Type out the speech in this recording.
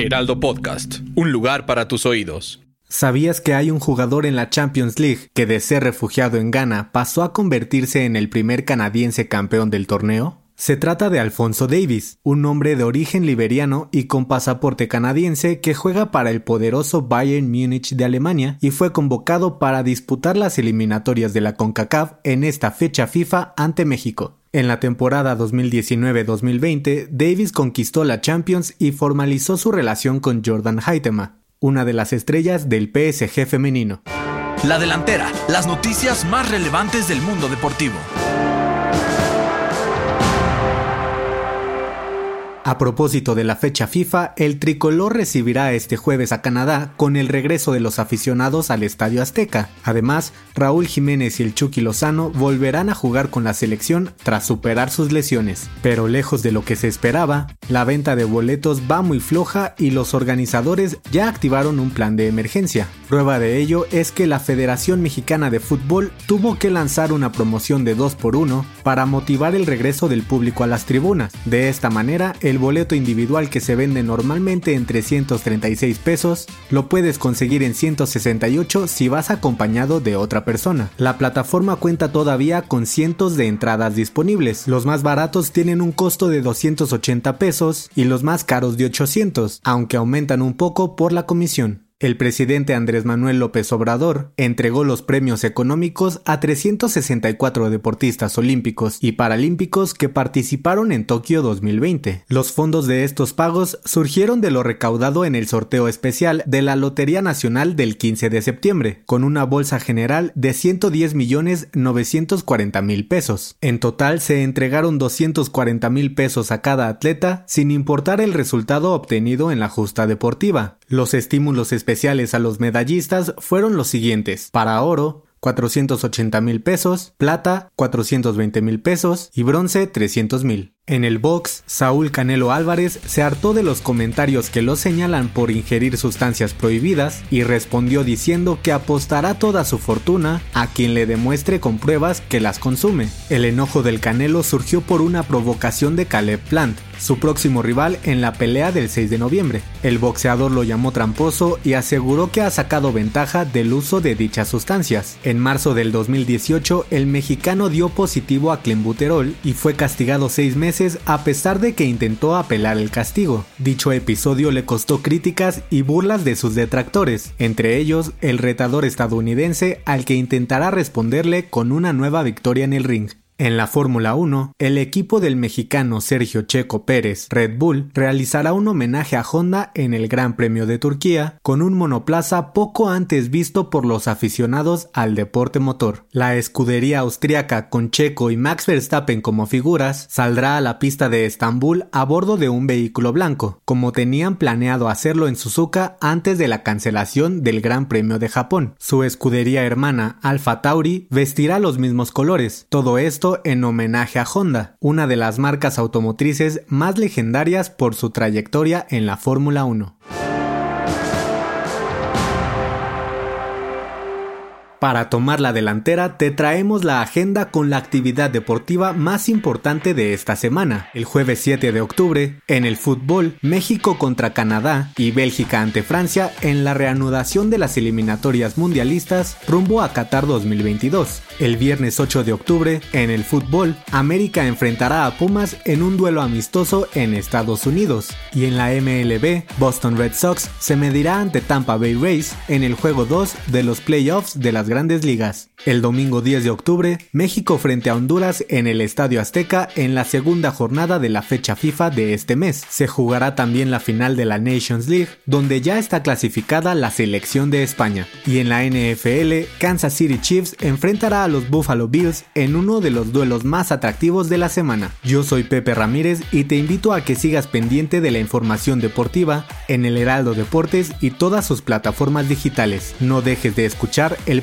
Heraldo Podcast, un lugar para tus oídos. ¿Sabías que hay un jugador en la Champions League que de ser refugiado en Ghana pasó a convertirse en el primer canadiense campeón del torneo? Se trata de Alfonso Davis, un hombre de origen liberiano y con pasaporte canadiense que juega para el poderoso Bayern Múnich de Alemania y fue convocado para disputar las eliminatorias de la CONCACAF en esta fecha FIFA ante México. En la temporada 2019-2020, Davis conquistó la Champions y formalizó su relación con Jordan Haitema, una de las estrellas del PSG femenino. La delantera, las noticias más relevantes del mundo deportivo. A propósito de la fecha FIFA, el tricolor recibirá este jueves a Canadá con el regreso de los aficionados al Estadio Azteca. Además, Raúl Jiménez y el Chucky Lozano volverán a jugar con la selección tras superar sus lesiones. Pero lejos de lo que se esperaba, la venta de boletos va muy floja y los organizadores ya activaron un plan de emergencia. Prueba de ello es que la Federación Mexicana de Fútbol tuvo que lanzar una promoción de 2x1 para motivar el regreso del público a las tribunas. De esta manera, el boleto individual que se vende normalmente en 336 pesos lo puedes conseguir en 168 si vas acompañado de otra persona. La plataforma cuenta todavía con cientos de entradas disponibles. Los más baratos tienen un costo de 280 pesos y los más caros de 800, aunque aumentan un poco por la comisión. El presidente Andrés Manuel López Obrador entregó los premios económicos a 364 deportistas olímpicos y paralímpicos que participaron en Tokio 2020. Los fondos de estos pagos surgieron de lo recaudado en el sorteo especial de la Lotería Nacional del 15 de septiembre, con una bolsa general de 110 millones 940 mil pesos. En total se entregaron 240 mil pesos a cada atleta sin importar el resultado obtenido en la justa deportiva. Los estímulos especiales a los medallistas fueron los siguientes. Para oro, 480 mil pesos, plata 420 mil pesos y bronce 300 mil. En el box, Saúl Canelo Álvarez se hartó de los comentarios que lo señalan por ingerir sustancias prohibidas y respondió diciendo que apostará toda su fortuna a quien le demuestre con pruebas que las consume. El enojo del Canelo surgió por una provocación de Caleb Plant, su próximo rival en la pelea del 6 de noviembre. El boxeador lo llamó tramposo y aseguró que ha sacado ventaja del uso de dichas sustancias. En marzo del 2018, el mexicano dio positivo a clenbuterol y fue castigado seis meses a pesar de que intentó apelar el castigo. Dicho episodio le costó críticas y burlas de sus detractores, entre ellos el retador estadounidense al que intentará responderle con una nueva victoria en el ring. En la Fórmula 1, el equipo del mexicano Sergio Checo Pérez, Red Bull, realizará un homenaje a Honda en el Gran Premio de Turquía con un monoplaza poco antes visto por los aficionados al deporte motor. La escudería austriaca con Checo y Max Verstappen como figuras saldrá a la pista de Estambul a bordo de un vehículo blanco, como tenían planeado hacerlo en Suzuka antes de la cancelación del Gran Premio de Japón. Su escudería hermana Alfa Tauri vestirá los mismos colores. Todo esto en homenaje a Honda, una de las marcas automotrices más legendarias por su trayectoria en la Fórmula 1. Para tomar la delantera te traemos la agenda con la actividad deportiva más importante de esta semana. El jueves 7 de octubre, en el fútbol, México contra Canadá y Bélgica ante Francia en la reanudación de las eliminatorias mundialistas rumbo a Qatar 2022. El viernes 8 de octubre, en el fútbol, América enfrentará a Pumas en un duelo amistoso en Estados Unidos. Y en la MLB, Boston Red Sox se medirá ante Tampa Bay Rays en el juego 2 de los playoffs de las grandes ligas. El domingo 10 de octubre, México frente a Honduras en el Estadio Azteca en la segunda jornada de la fecha FIFA de este mes. Se jugará también la final de la Nations League, donde ya está clasificada la selección de España. Y en la NFL, Kansas City Chiefs enfrentará a los Buffalo Bills en uno de los duelos más atractivos de la semana. Yo soy Pepe Ramírez y te invito a que sigas pendiente de la información deportiva en el Heraldo Deportes y todas sus plataformas digitales. No dejes de escuchar el